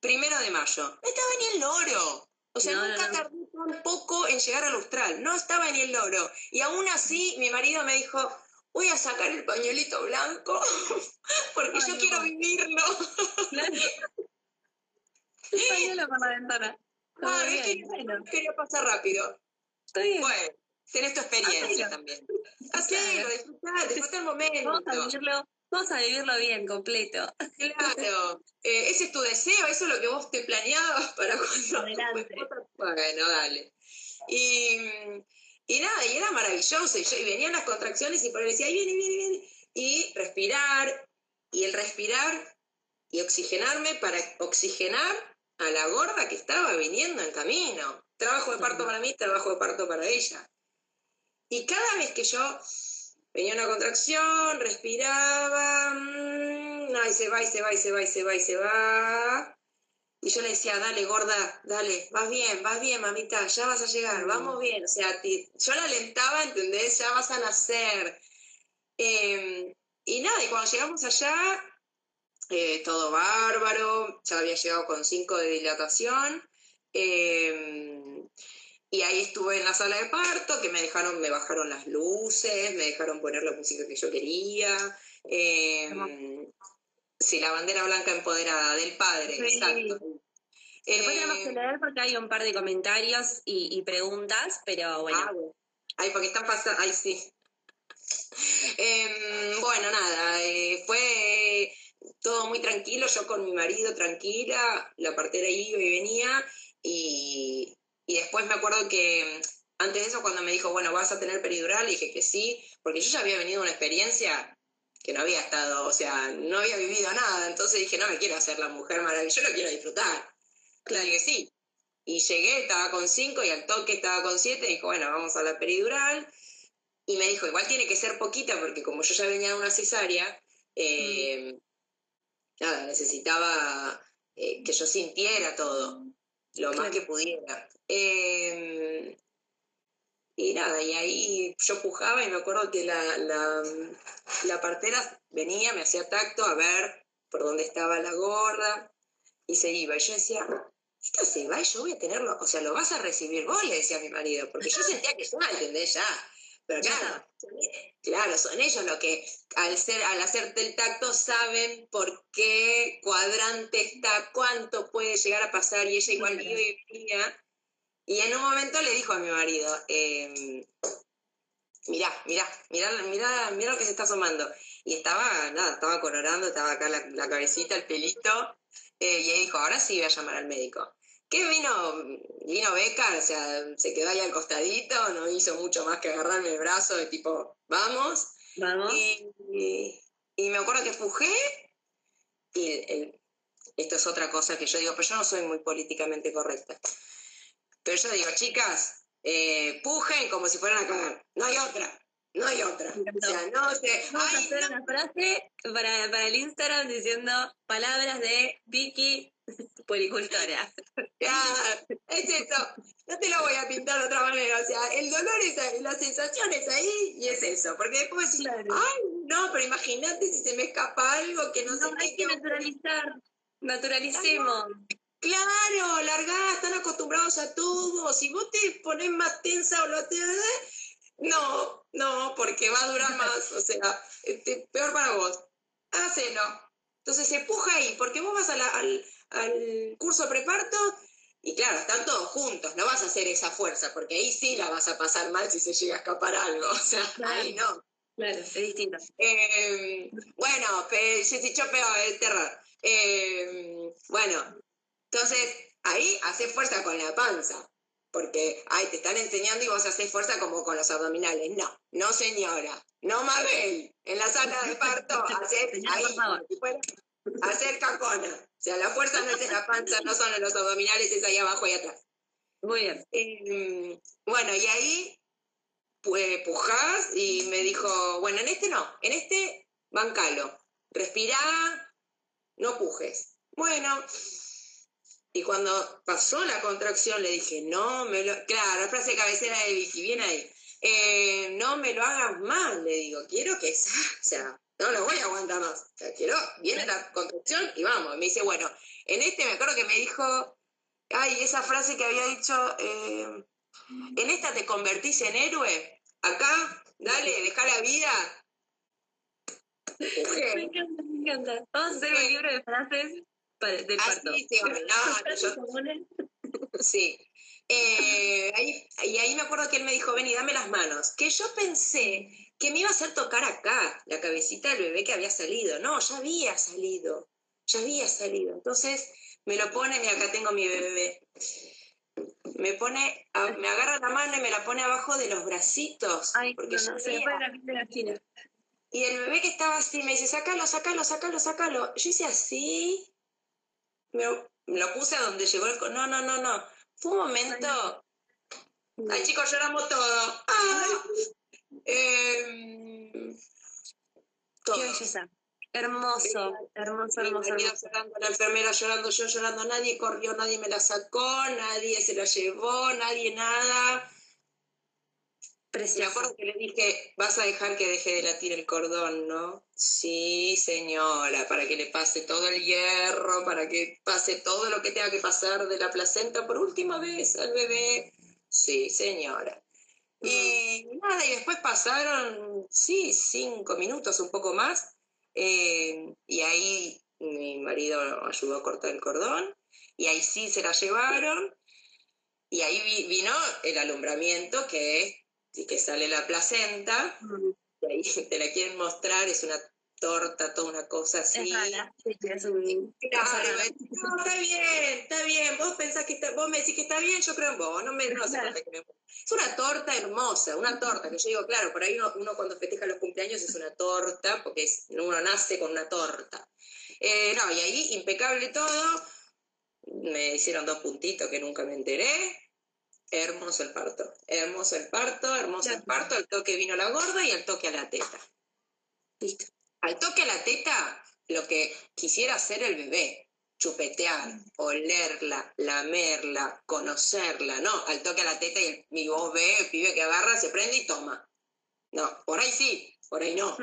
primero de mayo. No estaba ni el loro. O sea, No, nunca no. tardé poco en llegar al austral. No estaba ni el loro. Y aún así, mi marido me dijo, voy a sacar el pañuelito blanco porque Ay, yo no. quiero vivirlo. Claro. Pañuelo por la ventana. Ah, bien, bueno, quería pasar rápido. bien. Bueno, tenés tu experiencia Hacelo. también. Hacelo, disfrutá, disfrutá el momento. Vamos a vivirlo, vamos a vivirlo bien, completo. Claro, eh, ese es tu deseo, eso es lo que vos te planeabas para cuando... Adelante. Bueno, dale. Y, y nada, y era maravilloso, y, yo, y venían las contracciones y por ahí decía, ahí viene, viene, viene, y respirar, y el respirar y oxigenarme para oxigenar a la gorda que estaba viniendo en camino. Trabajo de parto para mí, trabajo de parto para ella. Y cada vez que yo venía una contracción, respiraba, mm, y se va, y se va, y se va, y se va, y se va. Y yo le decía, dale, gorda, dale, vas bien, vas bien, mamita, ya vas a llegar, vamos bien. O sea, ti- yo la alentaba, ¿entendés? Ya vas a nacer. Eh, y nada, y cuando llegamos allá, eh, todo bárbaro, ya había llegado con cinco de dilatación. eh, y ahí estuve en la sala de parto, que me dejaron, me bajaron las luces, me dejaron poner la música que yo quería. eh, sí, la bandera blanca empoderada del padre, Sí. exacto. Después Eh, tenemos que leer porque hay un par de comentarios y, y preguntas, pero bueno. Ah, bueno. Ay, porque están pasando. Ay, sí. Em, bueno, nada, eh, fue todo muy tranquilo, yo con mi marido tranquila, la partera iba y venía, y, y después me acuerdo que antes de eso, cuando me dijo, bueno, vas a tener peridural, le dije que sí, porque yo ya había venido una experiencia que no había estado, o sea, no había vivido nada, entonces dije, no me quiero hacer la mujer maravillosa, yo lo quiero disfrutar. Claro que sí. Y llegué, estaba con cinco y al toque estaba con siete. Y dijo, bueno, vamos a la peridural. Y me dijo, igual tiene que ser poquita porque como yo ya venía de una cesárea, eh, nada, necesitaba eh, que yo sintiera todo, lo más que pudiera. Eh, y nada, y ahí yo pujaba y me acuerdo que la, la, la partera venía, me hacía tacto a ver por dónde estaba la gorda y se iba. Y yo decía, esta se va y yo voy a tenerlo, o sea, lo vas a recibir vos, le decía a mi marido, porque yo sentía que ya, ¿entendés? Ya. Pero claro, claro, son ellos los que al ser, al hacerte el tacto saben por qué cuadrante está, cuánto puede llegar a pasar, y ella igual iba y venía. Y en un momento le dijo a mi marido, eh, mirá, mirá, mirá, mirá, mirá lo que se está asomando. Y estaba, nada, estaba colorando, estaba acá la, la cabecita, el pelito, eh, y ahí dijo, ahora sí voy a llamar al médico. ¿Qué vino? Vino Beca, o sea, se quedó ahí al costadito, no hizo mucho más que agarrarme el brazo de tipo, vamos. Vamos. Y, y- y me acuerdo que pujé, y el- esto es otra cosa que yo digo, pero yo no soy muy políticamente correcta. Pero yo digo, chicas, eh, pujen como si fueran a cagar. No hay otra, no hay otra. O sea, no sé. Vamos a hacer no, una frase para, para el Instagram diciendo palabras de Vicky, policultora. ya, es esto. No te lo voy a pintar de otra manera. O sea, el dolor es ahí, la sensación es ahí y es eso. Porque después decís, ay, no, pero imagínate si se me escapa algo que no, no sé hay que naturalizar. Naturalicemos. Claro, largá, están acostumbrados a todo. Si vos te pones más tensa o lo te... No, no, porque va a durar más. O sea, este, peor para vos. Hacelo. Entonces se puja ahí, porque vos vas al, al curso preparto y claro, están todos juntos, no vas a hacer esa fuerza, porque ahí sí la vas a pasar mal si se llega a escapar algo, o sea, ahí no. Claro, es distinto. Eh, bueno, Jessy Chopeo, el terror. Eh, bueno, entonces ahí haces fuerza con la panza, porque ahí te están enseñando y vos haces fuerza como con los abdominales. No, no señora, no Mabel, en la sala de parto, hacer hacer cacona. O sea, la fuerza no es en la panza, no son en los abdominales, es ahí abajo y atrás. Muy bien. Eh, bueno, y ahí pues pujás y me dijo, bueno, en este no, en este bancalo, respirá, no pujes. Bueno, y cuando pasó la contracción le dije, no me lo, claro, la frase cabecera de Vicky, bien ahí, eh, no me lo hagas mal, le digo, quiero que, o sea, no lo voy a aguantar más, o sea, quiero, viene la contracción y vamos, me dice, bueno, en este me acuerdo que me dijo, ay, esa frase que había dicho, eh, en esta te convertís en héroe, acá, dale, deja la vida. Me encanta, me encanta. Vamos a hacer un libro de frases de parto. sí, sí, sí. Eh, y ahí me acuerdo que él me dijo, ven y dame las manos. Que yo pensé que me iba a hacer tocar acá la cabecita del bebé que había salido. No, ya había salido, ya había salido. Entonces me lo pone, mira, acá tengo mi bebé me pone, me agarra la mano y me la pone abajo de los bracitos. porque no, se la Y el bebé que estaba así me dice, sácalo, sácalo, sácalo, sácalo. Yo hice así, me, lo puse a donde llegó el... No, no, no, no. Fue un momento... Ay, chicos, lloramos todo. ¡Ah! Eh, todo. Qué belleza. Hermoso, hermoso, hermoso. Llorando, la enfermera llorando, yo llorando, nadie corrió, nadie me la sacó, nadie se la llevó, nadie nada. Precioso. Me acuerdo que le dije, vas a dejar que deje de latir el cordón, ¿no? Sí, señora, para que le pase todo el hierro, para que pase todo lo que tenga que pasar de la placenta por última vez al bebé. Sí, señora. Y nada, y después pasaron, sí, cinco minutos, un poco más, eh, y ahí mi marido ayudó a cortar el cordón y ahí sí se la llevaron y ahí vino el alumbramiento que es que sale la placenta y ahí te la quieren mostrar, es una torta, toda una cosa así. claro, no, está bien, está bien, vos pensás que está, vos me decís que está bien, yo creo en vos, no me, no sé que me... Es una torta hermosa, una torta, que yo digo, claro, por ahí uno, cuando festeja los cumpleaños es una torta, porque uno nace con una torta. Eh, no, y ahí impecable todo, me hicieron dos puntitos que nunca me enteré, hermoso el parto, hermoso el parto, hermoso el parto, al toque vino la gorda y al toque a la teta. Listo. Al toque a la teta, lo que quisiera hacer el bebé, chupetear, olerla, lamerla, conocerla, no, al toque a la teta y, mi vos ve, el pibe que agarra, se prende y toma. No, por ahí sí, por ahí no.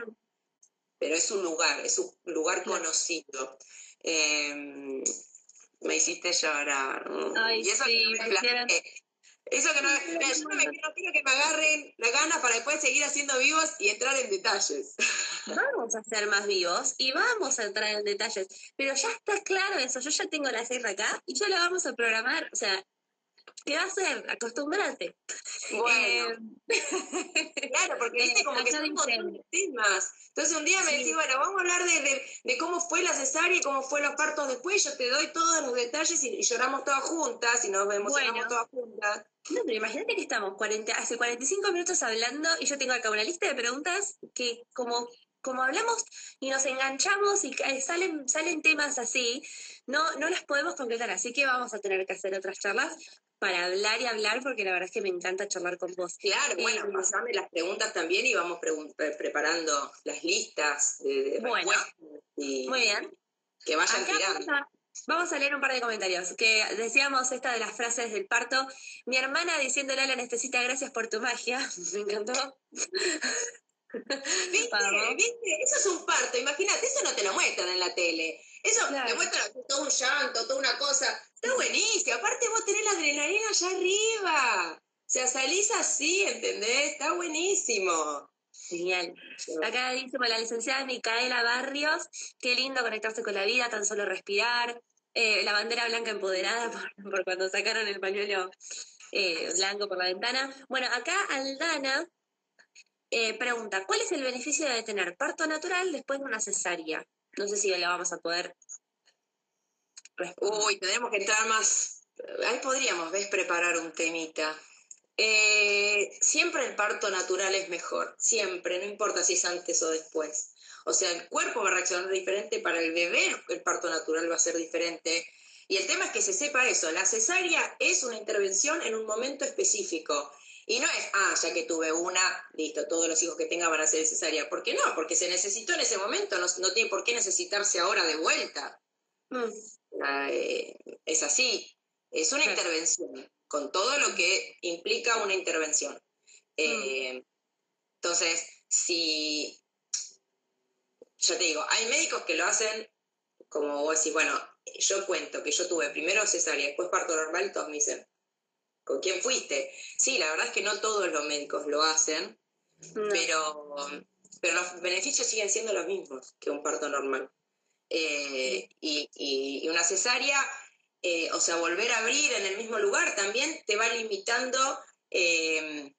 Pero es un lugar, es un lugar conocido. Em, me hiciste llorar. y eso sí, me eso que no, yo no, me, quiero que me agarren la gana para después seguir haciendo vivos y entrar en detalles. Vamos a ser más vivos y vamos a entrar en detalles. Pero ya está claro eso, yo ya tengo la sierra acá y ya la vamos a programar. O sea, ¿qué va a hacer? Acostumbrarte. Bueno. Eh, claro, porque viste como que son temas. Entonces un día me decís, bueno, vamos a hablar de, cómo fue la cesárea y cómo fue los partos después. Yo te doy todos los detalles y, lloramos todas juntas y nos vemos todas juntas. No, pero imagínate que estamos 40, hace 45 minutos hablando y yo tengo acá una lista de preguntas que como, como hablamos y nos enganchamos y salen, salen temas así, no, no las podemos concretar, así que vamos a tener que hacer otras charlas para hablar y hablar porque la verdad es que me encanta charlar con vos. Claro, bueno, eh, pasame las preguntas también y vamos preparando las listas de, bueno, muy bien. Que vayan tirando. Vamos a leer un par de comentarios. Que decíamos esta de las frases del parto. Mi hermana diciéndole a la anestesista, gracias por tu magia. Me encantó. ¿Viste? ¿Viste? Eso es un parto. Imagínate, eso no te lo muestran en la tele. Eso te muestran todo un llanto, toda una cosa. Está buenísimo. Aparte, vos tenés la adrenalina allá arriba. O sea, salís así, ¿entendés? Está buenísimo. Genial. Acá dice la licenciada Micaela Barrios, qué lindo conectarse con la vida, tan solo respirar. Eh, la bandera blanca empoderada por, cuando sacaron el pañuelo eh, blanco por la ventana. Bueno, acá Aldana eh, pregunta, ¿cuál es el beneficio de tener parto natural después de una cesárea? No sé si le vamos a poder Uy, tenemos que entrar más. Ahí podríamos, ¿ves? Preparar un temita. Eh, siempre el parto natural es mejor, siempre, no importa si es antes o después. O sea, el cuerpo va a reaccionar diferente, para el bebé el parto natural va a ser diferente. Y el tema es que se sepa eso, la cesárea es una intervención en un momento específico. Y no es, ah, ya que tuve una, listo, todos los hijos que tenga van a ser cesárea. ¿Por qué no? Porque se necesitó en ese momento, no, tiene por qué necesitarse ahora de vuelta. Mm. Eh, es así, es una intervención con todo lo que implica una intervención. Eh, entonces, si, ya te digo, hay médicos que lo hacen como vos decís, bueno, yo cuento que yo tuve primero cesárea, después parto normal, todos me dicen, ¿con quién fuiste? Sí, la verdad es que no todos los médicos lo hacen, pero, pero los beneficios siguen siendo los mismos que un parto normal. Eh, y, y, una cesárea eh, o sea, volver a abrir en el mismo lugar también te va limitando eh,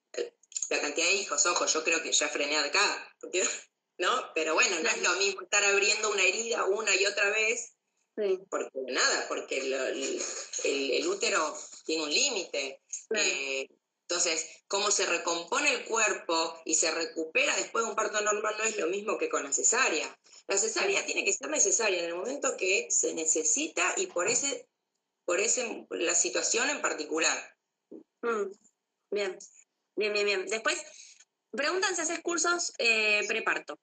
la cantidad de hijos. Ojo, yo creo que ya frené acá, ¿no? Pero bueno, no es lo mismo estar abriendo una herida una y otra vez, porque nada, porque el, útero tiene un límite. Eh, entonces, cómo se recompone el cuerpo y se recupera después de un parto normal no es lo mismo que con la cesárea. La cesárea tiene que ser necesaria en el momento que se necesita y por ese por ese, la situación en particular. Mm, bien, bien, bien, bien. Después, preguntan si haces cursos eh, preparto.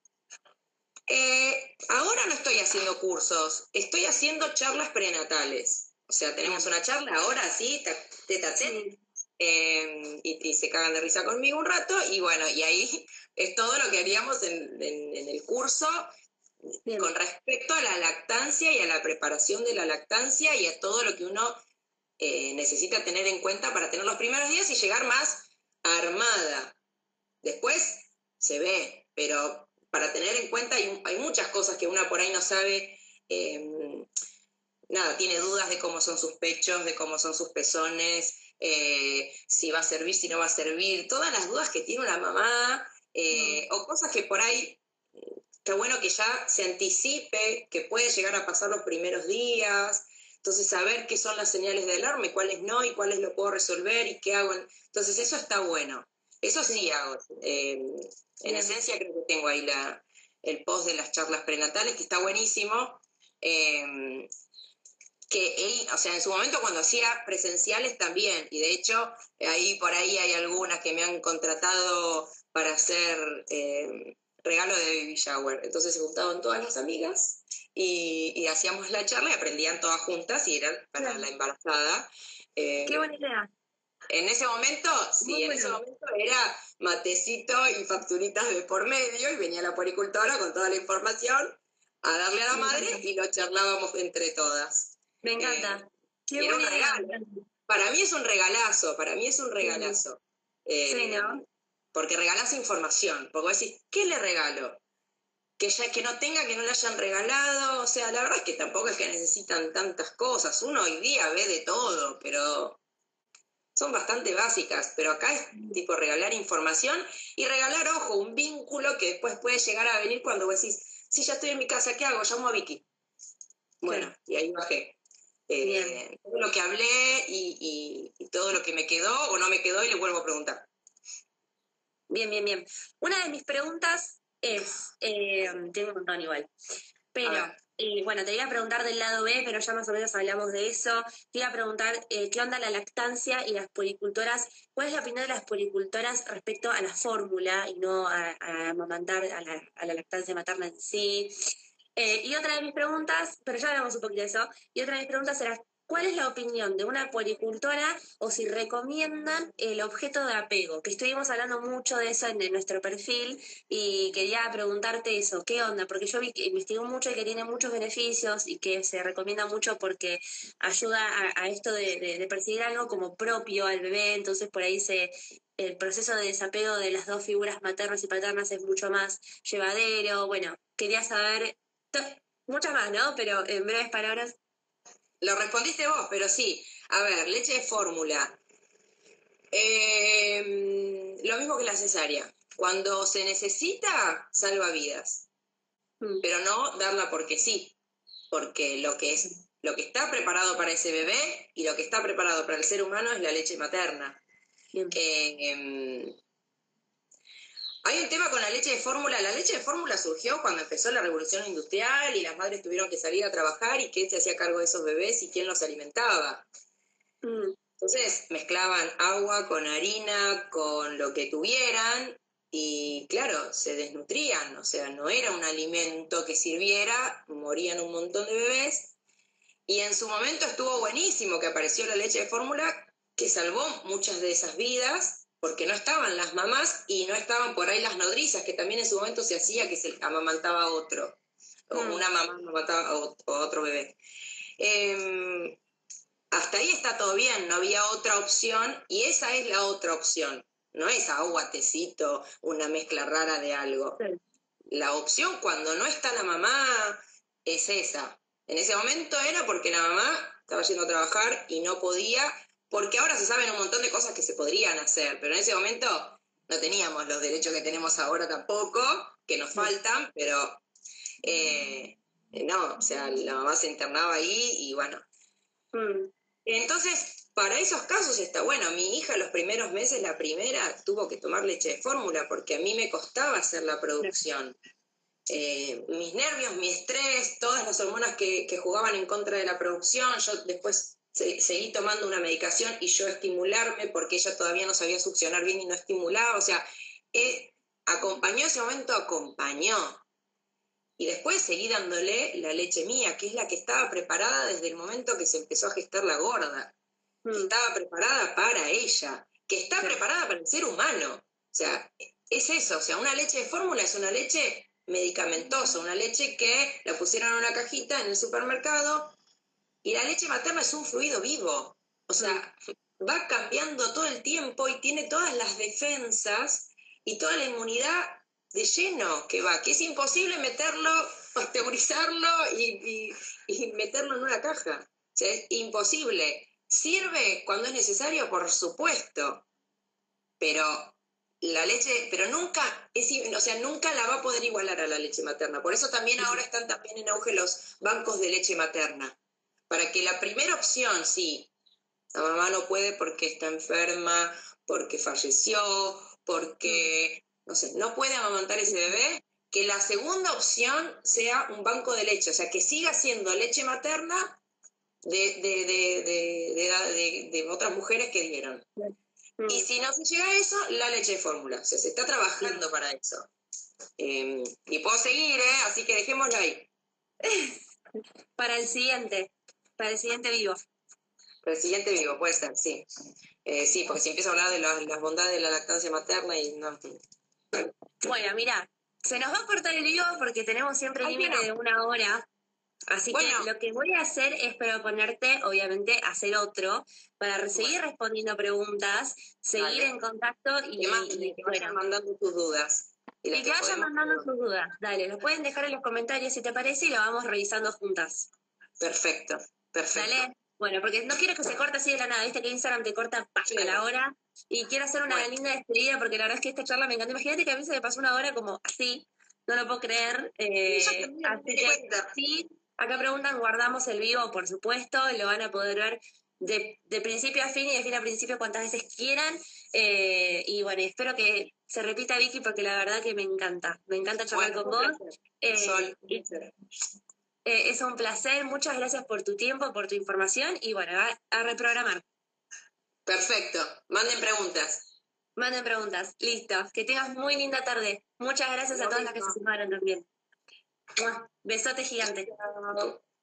Eh, ahora no estoy haciendo cursos, estoy haciendo charlas prenatales. O sea, tenemos una charla ahora, sí, teta em, y, se cagan de risa conmigo un rato, y bueno, y ahí es todo lo que haríamos en el curso, con respecto a la lactancia y a la preparación de la lactancia y a todo lo que uno eh, necesita tener en cuenta para tener los primeros días y llegar más armada. Después se ve, pero para tener en cuenta hay, muchas cosas que una por ahí no sabe. Em, nada, tiene dudas de cómo son sus pechos, de cómo son sus pezones, eh, si va a servir, si no va a servir, todas las dudas que tiene una mamá, eh, o cosas que por ahí está bueno que ya se anticipe que puede llegar a pasar los primeros días, entonces saber qué son las señales de alarma y cuáles no, y cuáles lo puedo resolver y qué hago. Entonces eso está bueno. Eso sí hago. Eh, en esencia creo que tengo ahí la, el post de las charlas prenatales, que está buenísimo. Eh, que o sea, en su momento cuando hacía presenciales también, y de hecho ahí por ahí hay algunas que me han contratado para hacer eh, regalo de baby shower. Entonces se juntaban todas las amigas y, hacíamos la charla y aprendían todas juntas y eran para la embarazada. Eh, Qué buena idea. En ese momento, sí, en ese momento era matecito y facturitas de por medio y venía la poricultora con toda la información a darle a la madre y lo charlábamos entre todas. Me encanta. Eh, Qué buena idea. Para mí es un regalazo, para mí es un regalazo. sí, ¿no? Porque regalas información, porque vos decís, ¿qué le regalo? Que ya que no tenga, que no le hayan regalado, o sea, la verdad es que tampoco es que necesitan tantas cosas, uno hoy día ve de todo, pero son bastante básicas, pero acá es tipo regalar información y regalar, ojo, un vínculo que después puede llegar a venir cuando vos decís, si ya estoy en mi casa, ¿qué hago? Llamo a Vicky. Bueno, y ahí bajé. Eh, todo lo que hablé y todo lo que me quedó o no me quedó y le vuelvo a preguntar. Bien, bien, bien. Una de mis preguntas es, eh, tengo un montón igual, pero eh, bueno, te iba a preguntar del lado B, pero ya más o menos hablamos de eso. Te iba a preguntar eh, qué onda la lactancia y las policultoras, cuál es la opinión de las policultoras respecto a la fórmula y no a, a amamantar, a la, lactancia materna en sí. Eh, y otra de mis preguntas, pero ya hablamos un poquito de eso, y otra de mis preguntas era, ¿cuál es la opinión de una puericultora o si recomiendan el objeto de apego? Que estuvimos hablando mucho de eso en, nuestro perfil y quería preguntarte eso, ¿qué onda? Porque yo vi que investigó mucho y que tiene muchos beneficios y que se recomienda mucho porque ayuda a, esto de, de percibir algo como propio al bebé, entonces por ahí se el proceso de desapego de las dos figuras maternas y paternas es mucho más llevadero. Bueno, quería saber muchas más, ¿no? Pero en breves palabras. Lo respondiste vos, pero sí. A ver, leche de fórmula. Em, lo mismo que la cesárea. Cuando se necesita, salva vidas. Mm. Pero no darla porque sí. Porque lo que es lo que está preparado para ese bebé y lo que está preparado para el ser humano es la leche materna. Em, hay un tema con la leche de fórmula. La leche de fórmula surgió cuando empezó la revolución industrial y las madres tuvieron que salir a trabajar y quién se hacía cargo de esos bebés y quién los alimentaba. Mm. Entonces mezclaban agua con harina, con lo que tuvieran y claro, se desnutrían, o sea, no era un alimento que sirviera, morían un montón de bebés. Y en su momento estuvo buenísimo que apareció la leche de fórmula que salvó muchas de esas vidas, porque no estaban las mamás y no estaban por ahí las nodrizas, que también en su momento se hacía que se amamantaba a otro, o mm. una mamá amamantaba a otro bebé. Em, hasta ahí está todo bien, no había otra opción y esa es la otra opción, no es agua, tecito, una mezcla rara de algo. La opción cuando no está la mamá es esa. En ese momento era porque la mamá estaba yendo a trabajar y no podía porque ahora se saben un montón de cosas que se podrían hacer, pero en ese momento no teníamos los derechos que tenemos ahora tampoco, que nos faltan, pero eh, no, o sea, la mamá se internaba ahí y bueno. Mm. Entonces, para esos casos está bueno. Mi hija los primeros meses, la primera, tuvo que tomar leche de fórmula porque a mí me costaba hacer la producción. Eh, mis nervios, mi estrés, todas las hormonas que, que, jugaban en contra de la producción, yo después seguí tomando una medicación y yo estimularme porque ella todavía no sabía succionar bien y no estimulaba, o sea, eh, acompañó ese momento, acompañó. Y después seguí dándole la leche mía, que es la que estaba preparada desde el momento que se empezó a gestar la gorda. Mm. Estaba preparada para ella, que está preparada para el ser humano. O sea, es eso, o sea, una leche de fórmula es una leche medicamentosa, una leche que la pusieron en una cajita en el supermercado, y la leche materna es un fluido vivo, o sea, va cambiando todo el tiempo y tiene todas las defensas y toda la inmunidad de lleno que va, que es imposible meterlo, pasteurizarlo y, meterlo en una caja. O sea, es imposible. ¿Sirve cuando es necesario? Por supuesto. Pero la leche, pero nunca, es, o sea, nunca la va a poder igualar a la leche materna. Por eso también ahora están también en auge los bancos de leche materna para que la primera opción, sí, la mamá no puede porque está enferma, porque falleció, porque, no sé, no puede amamantar ese bebé, que la segunda opción sea un banco de leche, o sea, que siga siendo leche materna de, de, otras mujeres que dieron. Y si no se llega a eso, la leche de fórmula. O sea, se está trabajando para eso. Em, y puedo seguir, ¿eh? Así que dejémoslo ahí. Para el siguiente. Para el siguiente vivo. Para el siguiente vivo, puede ser, sí. Eh, sí, porque si empiezo a hablar de las, bondades de la lactancia materna y no. Bueno, mira, se nos va a cortar el vivo porque tenemos siempre límite de una hora. Así que lo que voy a hacer es proponerte, obviamente, hacer otro para seguir respondiendo preguntas, seguir en contacto y, que vayan mandando tus dudas. Y, que vayan mandando sus dudas. Dale, los pueden dejar en los comentarios si te parece y lo vamos revisando juntas. Perfecto. Perfecto. Bueno, porque no quiero que se corte así de la nada, viste que Instagram te corta a la hora. Y quiero hacer una linda despedida porque la verdad es que esta charla me encanta. Imagínate que a mí se me pasó una hora como así, no lo puedo creer. Eh, así que sí, acá preguntan, guardamos el vivo, por supuesto, lo van a poder ver de, de, principio a fin y de fin a principio cuantas veces quieran. Eh, y bueno, espero que se repita Vicky porque la verdad que me encanta. Me encanta charlar con vos. Eh, Sol, eh, es un placer, muchas gracias por tu tiempo, por tu información y bueno, a, reprogramar. Perfecto, manden preguntas. Manden preguntas, listo. Que tengas muy linda tarde. Muchas gracias a todas las que se sumaron también. Besote gigante.